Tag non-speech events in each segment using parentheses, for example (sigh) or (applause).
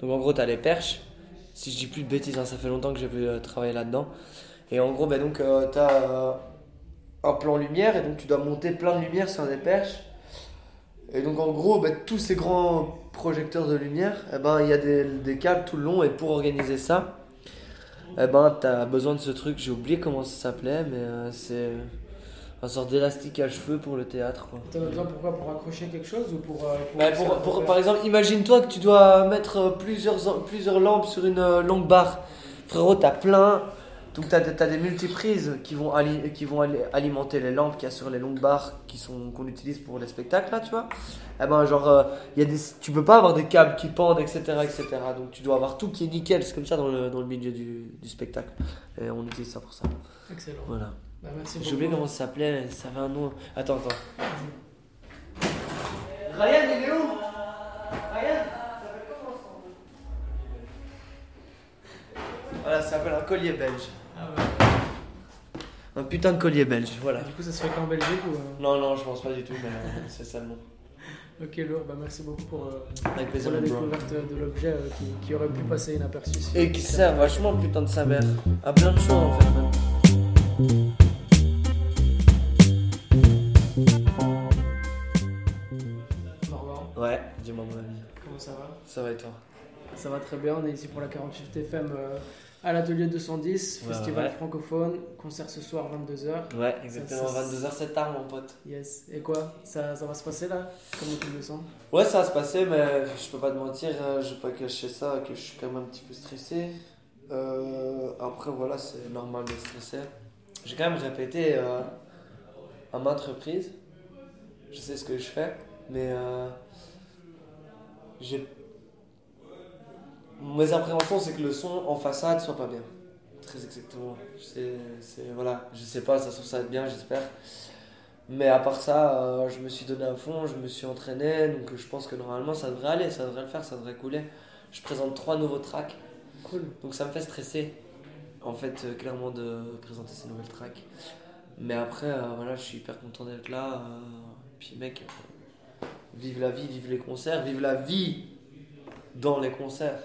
Donc en gros, tu les perches. Si je dis plus de bêtises, hein, ça fait longtemps que j'ai pu euh, travailler là-dedans. Et en gros, ben, donc, tu as un plan lumière et donc tu dois monter plein de lumière sur des perches. Et donc en gros, ben, tous ces grands projecteurs de lumière, eh ben, il y a des, câbles tout le long et pour organiser ça, eh ben, tu as besoin de ce truc, j'ai oublié comment ça s'appelait, mais euh, c'est un sort d'élastique à cheveux pour le théâtre. Tu as besoin pourquoi Pour accrocher quelque chose ou pour. euh, pour- Bah, pour- pour- par exemple, imagine-toi que tu dois mettre euh, plusieurs, plusieurs lampes sur une euh, longue barre. Frérot, t'as plein. Donc t'as as des multiprises qui vont, ali- qui vont ali- alimenter les lampes qu'il y a sur les longues barres qui sont qu'on utilise pour les spectacles là, tu vois. Eh ben genre, euh, y a des, tu peux pas avoir des câbles qui pendent, etc., etc. Donc tu dois avoir tout qui est nickel. C'est comme ça dans le, dans le milieu du, du spectacle. Et on utilise ça pour ça. Excellent. Voilà. Bah, J'ai oublié comment ça s'appelait. Ça avait un nom. Attends, attends. Ryan, il est où? Ryan? Voilà, ça s'appelle un collier belge. Ah ouais. Un putain de collier belge, voilà. Du coup, ça se fait qu'en Belgique ou. euh, Non, non, je pense pas du tout, mais euh, c'est ça le nom. Ok, lourd. Bah, merci beaucoup pour, euh, Avec pour la bro. découverte de l'objet euh, qui, qui aurait pu passer inaperçu. Et qui sert vachement, putain de sa mère. À plein de choses en fait, même. Ouais, dis-moi mon ami. comment ça va? Ça va et toi? Ça va très bien. On est ici pour la 48 FM euh, à l'atelier 210, Ouais, festival ouais. francophone. Concert ce soir 22h. Ouais, exactement. Ça, ça- 22h, c'est tard, mon pote. Yes. Et quoi? Ça, ça va se passer là? Comment tu le sens Ouais, ça va se passer, mais je peux pas te mentir, euh, je vais pas cacher ça, que je suis quand même un petit peu stressé. Euh, après, voilà, c'est normal de stresser. J'ai quand même répété euh, à maintes reprises. Je sais ce que je fais, mais euh, j'ai. Mes appréhensions, c'est que le son en façade soit pas bien. Très exactement. C'est, voilà, je sais pas, ça se trouve ça va être bien, j'espère. Mais à part ça, euh, je me suis donné à fond, je me suis entraîné, donc je pense que normalement ça devrait aller, ça devrait le faire, ça devrait couler. Je présente trois nouveaux tracks, Cool. donc ça me fait stresser, en fait, euh, clairement de présenter ces nouvelles tracks. Mais après, euh, voilà, je suis hyper content d'être là. puis mec, vive la vie, vive les concerts, vive la vie dans les concerts.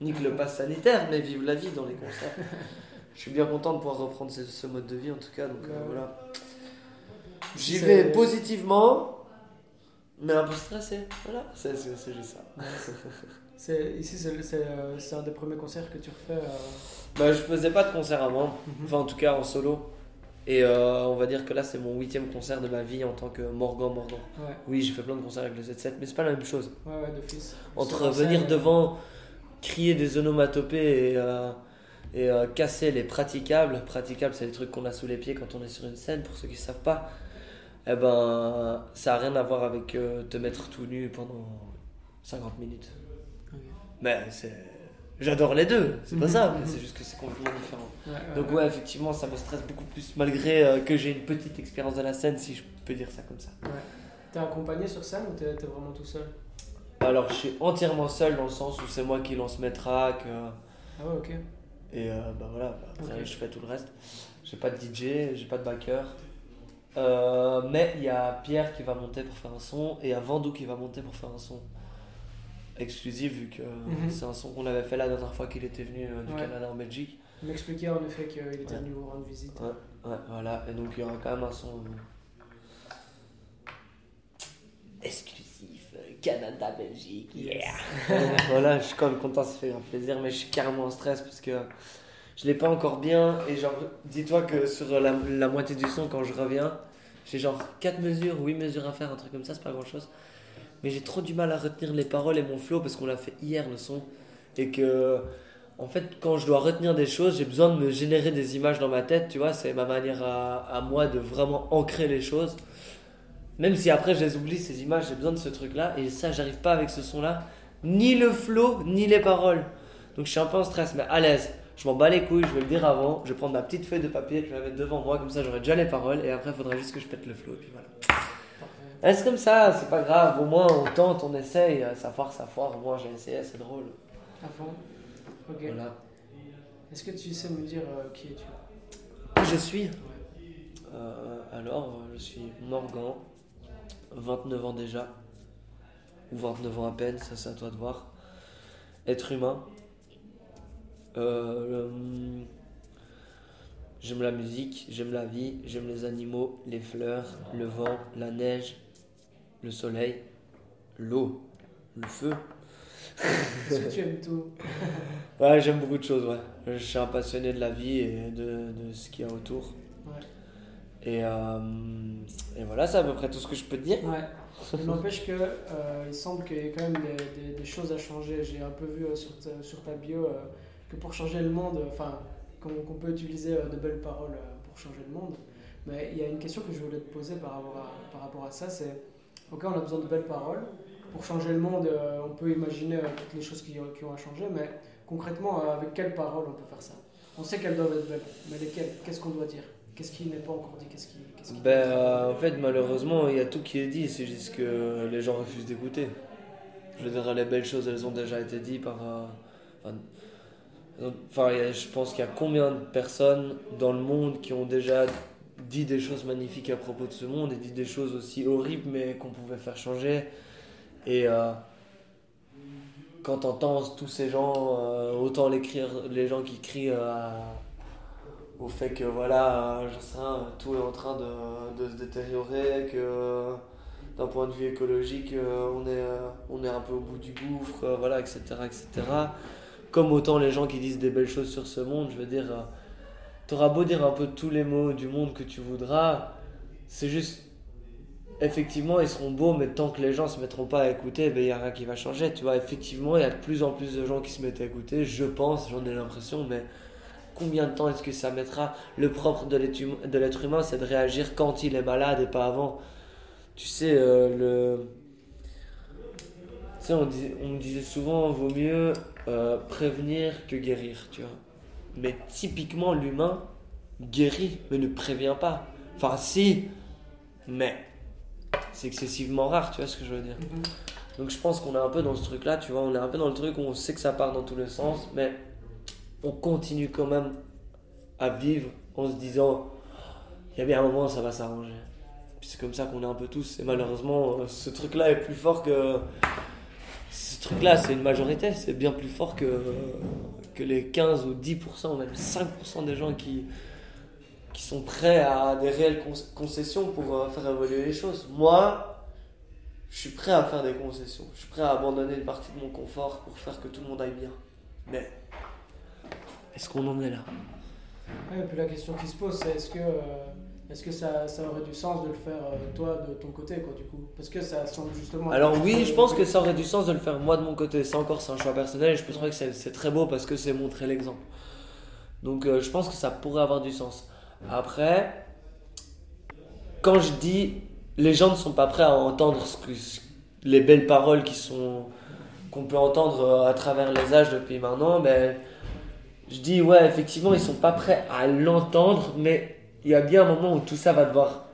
Nique le pass sanitaire, mais vive la vie dans les concerts. (laughs) je suis bien content de pouvoir reprendre ce, ce mode de vie en tout cas, donc euh, voilà. J'y vais positivement, mais un peu stressé. Voilà, c'est juste ça. C'est, ici, c'est, euh, c'est un des premiers concerts que tu refais. euh, Bah, je faisais pas de concert avant, Mhm. enfin en tout cas en solo. Et euh, on va dire que là c'est mon huitième concert de ma vie en tant que Morgan Morgan. Ouais, Oui, j'ai fait plein de concerts avec le 7-7, mais c'est pas la même chose. ouais, ouais, d'office. Entre venir scène, devant, crier des onomatopées et, euh, et euh, casser les praticables. Praticables, c'est les trucs qu'on a sous les pieds quand on est sur une scène, pour ceux qui ne savent pas. Eh ben, ça a rien à voir avec euh, te mettre tout nu pendant 50 minutes. Mais c'est. J'adore les deux, c'est pas Mhm, ça, mais mhm. c'est juste que c'est complètement différent. Ouais, ouais, Donc, ouais, effectivement, ça me stresse beaucoup plus, malgré euh, que j'ai une petite expérience de la scène, si je peux dire ça comme ça. ouais. T'es accompagné sur scène ou t'es, vraiment tout seul? Alors, je suis entièrement seul dans le sens où c'est moi qui lance mes tracks. euh, Ah ouais, ok. Et euh, bah voilà, bah, après, je fais tout le reste. J'ai pas de DJ, j'ai pas de backer. Euh, mais il y a Pierre qui va monter pour faire un son et il y a Vandou qui va monter pour faire un son exclusif vu que Mhm. c'est un son qu'on avait fait la dernière fois qu'il était venu euh, du Ouais. Canada en Belgique. Il m'expliquait en effet qu'il était venu vous rendre visite. Ouais, ouais, voilà. Et donc il y aura quand même un son euh, exclusif euh, Canada-Belgique. Yeah! (laughs) voilà, je suis quand même content, ça fait un plaisir, mais je suis carrément en stress parce que je l'ai pas encore bien. Et genre, dis-toi que sur la, la moitié du son, quand je reviens, j'ai genre 4 mesures, 8 mesures à faire, un truc comme ça, c'est pas grand chose. Mais j'ai trop du mal à retenir les paroles et mon flow parce qu'on l'a fait hier le son. Et que, en fait, quand je dois retenir des choses, j'ai besoin de me générer des images dans ma tête, tu vois, c'est ma manière à, à moi de vraiment ancrer les choses. Même si après je les oublie, ces images, j'ai besoin de ce truc-là. Et ça, j'arrive pas avec ce son-là. Ni le flow, ni les paroles. Donc je suis un peu en stress, mais à l'aise. Je m'en bats les couilles, je vais le dire avant. Je vais prendre ma petite feuille de papier, je vais la mettre devant moi, comme ça j'aurai déjà les paroles. Et après, il faudra juste que je pète le flow. Et puis voilà. C'est comme ça, c'est pas grave. Au moins, on tente, on essaye. Ça foire, ça foire. Au moins, j'ai essayé, c'est drôle. À fond. Ok. Voilà. Est-ce que tu sais me dire euh, qui es-tu? Je suis? Euh, Alors, euh, je suis Morgan, 29 ans déjà. Ou 29 ans à peine, ça c'est à toi de voir. être humain. Euh, j'aime la musique, j'aime la vie, j'aime les animaux, les fleurs, le vent, la neige, le soleil, l'eau, le feu. Est-ce que tu aimes tout (laughs) Ouais, j'aime beaucoup de choses, ouais. Je suis un passionné de la vie et de, de ce qu'il y a autour. Ouais. Et, euh, et voilà, c'est à peu près tout ce que je peux te dire. Ouais. Il n'empêche que euh, il semble qu'il y ait quand même des, des- des choses à changer. J'ai un peu vu euh, sur, ta, sur ta bio euh, que pour changer le monde, enfin, qu'on qu'on peut utiliser de belles paroles pour changer le monde. Mais il y a une question que je voulais te poser par rapport à, par rapport à ça, c'est, ok, on a besoin de belles paroles. Pour changer le monde, euh, on peut imaginer euh, toutes les choses qui, ont à changer, mais concrètement, euh, avec quelles paroles on peut faire ça? On sait qu'elles doivent être belles, mais lesquelles? Qu'est-ce qu'on doit dire? Qu'est-ce qui n'est pas encore dit? Qu'est-ce qui, Ben, en fait, malheureusement, il y a tout qui est dit, c'est juste que les gens refusent d'écouter. Je veux dire, les belles choses, elles ont déjà été dites par. enfin, je pense qu'il y a combien de personnes dans le monde qui ont déjà dit des choses magnifiques à propos de ce monde et dit des choses aussi horribles, mais qu'on pouvait faire changer. Et euh, quand t'entends tous ces gens, euh, autant les, crier- les gens qui crient euh, au fait que voilà, je sais tout est en train de, de se détériorer, que d'un point de vue écologique, euh, on, est, on est un peu au bout du gouffre, voilà, etc., etc. Comme autant les gens qui disent des belles choses sur ce monde, je veux dire, t'auras beau dire un peu tous les mots du monde que tu voudras, c'est juste, effectivement, ils seront beaux, mais tant que les gens se mettront pas à écouter, ben, il n'y a rien qui va changer, tu vois. Effectivement, il y a de plus en plus de gens qui se mettent à écouter, je pense, j'en ai l'impression, mais combien de temps est-ce que ça mettra Le propre de l'être hum- humain, c'est de réagir quand il est malade et pas avant. Tu sais, euh, le... Tu on me disait souvent, vaut mieux euh, prévenir que guérir, tu vois. Mais typiquement, l'humain guérit, mais ne prévient pas. Enfin, si, mais c'est excessivement rare, tu vois ce que je veux dire. Mhm. Donc je pense qu'on est un peu dans ce truc-là, tu vois, on est un peu dans le truc où on sait que ça part dans tous les sens, mais on continue quand même à vivre en se disant, il y a bien un moment, ça va s'arranger. Puis c'est comme ça qu'on est un peu tous, et malheureusement, euh, ce truc-là est plus fort que... Ce truc-là, c'est une majorité, c'est bien plus fort que, que les 15 ou 10%, ou même 5% des gens qui, qui sont prêts à des réelles con- concessions pour euh, faire évoluer les choses. Moi, je suis prêt à faire des concessions. Je suis prêt à abandonner une partie de mon confort pour faire que tout le monde aille bien. Mais est-ce qu'on en est là? Ouais, et puis la question qui se pose, c'est est-ce que, euh, est-ce que ça, ça aurait du sens de le faire euh, toi de ton côté, quoi, du coup? Parce que ça semble justement. Alors oui, je pense que ça aurait du sens de le faire moi de mon côté. Ça encore, c'est un choix personnel et je peux trouver que c'est c'est très beau parce que c'est montrer l'exemple. Donc euh, je pense que ça pourrait avoir du sens. Après, quand je dis les gens ne sont pas prêts à entendre ce que, ce- les belles paroles qui sont qu'on peut entendre euh, à travers les âges depuis maintenant, ben je dis ouais effectivement ils sont pas prêts à l'entendre, mais il y a bien un moment où tout ça va devoir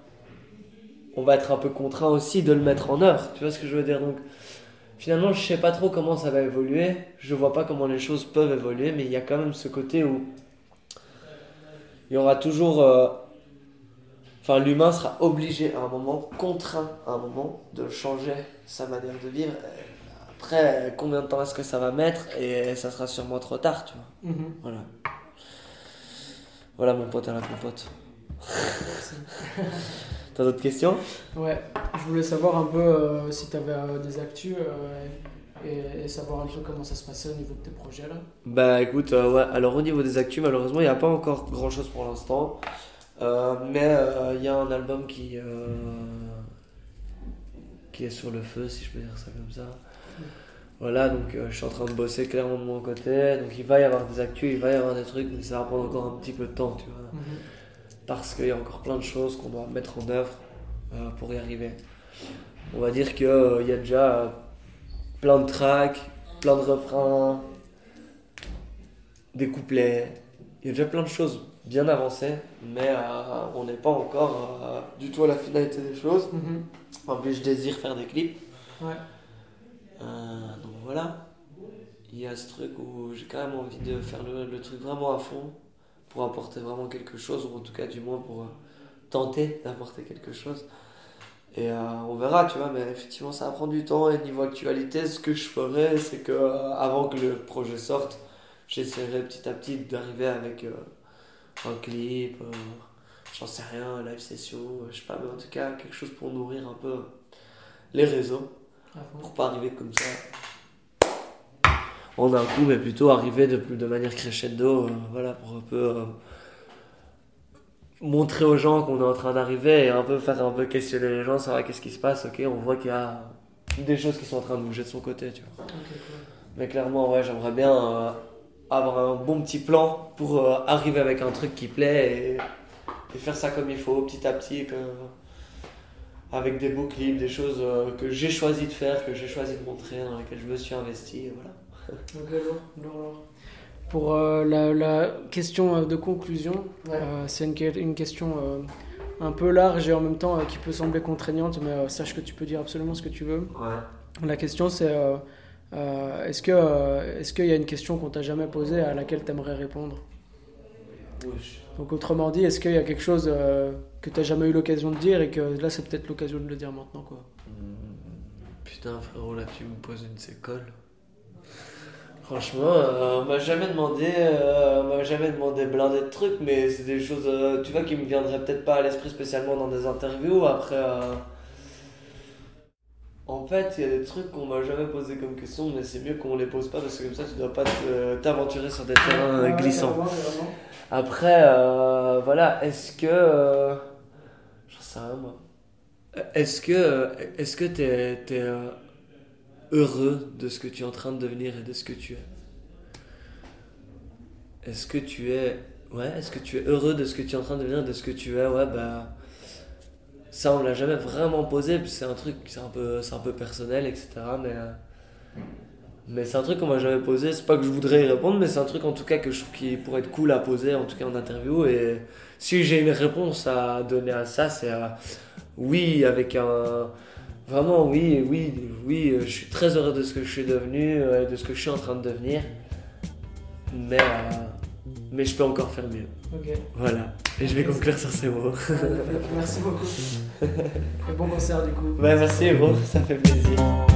on va être un peu contraint aussi de le mettre en œuvre. Tu vois ce que je veux dire? Donc, finalement, je sais pas trop comment ça va évoluer. Je vois pas comment les choses peuvent évoluer, mais il y a quand même ce côté où il y aura toujours. euh, Enfin, l'humain sera obligé à un moment, contraint à un moment, de changer sa manière de vivre. Après, combien de temps est-ce que ça va mettre? Et ça sera sûrement trop tard, tu vois. Mhm. Voilà. Voilà mon pote à la compote. Merci. T'as d'autres questions? Ouais, je voulais savoir un peu euh, si tu avais des actus euh, et, et savoir un peu comment ça se passait au niveau de tes projets là. Bah écoute, euh, ouais, alors au niveau des actus, malheureusement, il n'y a pas encore grand chose pour l'instant. Euh, mais euh, il y a un album qui, euh, qui est sur le feu, si je peux dire ça comme ça. Voilà, donc euh, je suis en train de bosser clairement de mon côté. Donc il va y avoir des actus, il va y avoir des trucs, mais ça va prendre encore un petit peu de temps, tu vois. Parce qu'il y a encore plein de choses qu'on doit mettre en œuvre euh, pour y arriver. On va dire qu'il y a déjà euh, plein de tracks, plein de refrains, des couplets. Il y a déjà plein de choses bien avancées, mais euh, on n'est pas encore euh, du tout à la finalité des choses. Mhm. En plus, je désire faire des clips. Ouais. Euh, donc voilà. Il y a ce truc où j'ai quand même envie de faire le, le truc vraiment à fond pour apporter vraiment quelque chose, ou en tout cas, du moins pour euh, tenter d'apporter quelque chose. Et euh, on verra, tu vois, mais effectivement, ça va prendre du temps. Et niveau actualité, ce que je ferai, c'est que euh, avant que le projet sorte, j'essaierai petit à petit d'arriver avec un clip, j'en sais rien, live session, je sais pas, mais en tout cas, quelque chose pour nourrir un peu les réseaux. Pour pas arriver comme ça en un coup, mais plutôt arriver de, de manière crescendo, voilà, pour un peu montrer aux gens qu'on est en train d'arriver et un peu faire un peu questionner les gens, savoir qu'est-ce qui se passe, ok, on voit qu'il y a des choses qui sont en train de bouger de son côté, tu vois. Mais clairement, ouais, j'aimerais bien euh, avoir un bon petit plan pour euh, arriver avec un truc qui plaît et, et, faire ça comme il faut, petit à petit, que, avec des beaux clips, des choses euh, que j'ai choisi de faire, que j'ai choisi de montrer, dans lesquelles je me suis investi, et voilà. Ok, pour euh, la, question euh, de conclusion, euh, c'est une, question un peu large et en même temps qui peut sembler contraignante, mais sache que tu peux dire absolument ce que tu veux. La question c'est est-ce qu'il est qu'il y a une question qu'on t'a jamais posée à laquelle tu aimerais répondre Donc autrement dit, est-ce qu'il y a quelque chose que tu n'as jamais eu l'occasion de dire et que là c'est peut-être l'occasion de le dire maintenant quoi? Mmh, Putain frérot, là tu me poses une sécole. Franchement, euh, on m'a jamais demandé, euh, m'a jamais demandé blindé de trucs, mais c'est des choses, euh, tu vois, qui me viendraient peut-être pas à l'esprit spécialement dans des interviews. Après, en fait, il y a des trucs qu'on m'a jamais posé comme question, mais c'est mieux qu'on les pose pas parce que comme ça, tu dois pas t'aventurer sur des terrains glissants. Après, voilà, est-ce que, j'en sais rien moi. Est-ce que, est-ce que t'es, t'es heureux de ce que tu es en train de devenir et de ce que tu es Est-ce que tu es ouais, est-ce que tu es heureux de ce que tu es en train de devenir, de ce que tu es? Ouais, bah ça on l'a jamais vraiment posé, c'est un truc, c'est un peu, un peu personnel, etc. Mais mais c'est un truc qu'on m'a jamais posé. C'est pas que je voudrais y répondre, mais c'est un truc en tout cas que je trouve qui pourrait être cool à poser, en tout cas en interview. Et si j'ai une réponse à donner à ça, c'est oui avec un Vraiment, oui, oui, oui, euh, je suis très heureux de ce que je suis devenu, euh, de ce que je suis en train de devenir. Mais, euh, mais je peux encore faire mieux. Voilà. Et je vais conclure sur ces mots. (laughs) merci beaucoup. (laughs) Et bon concert du coup. Merci, gros, ça fait plaisir.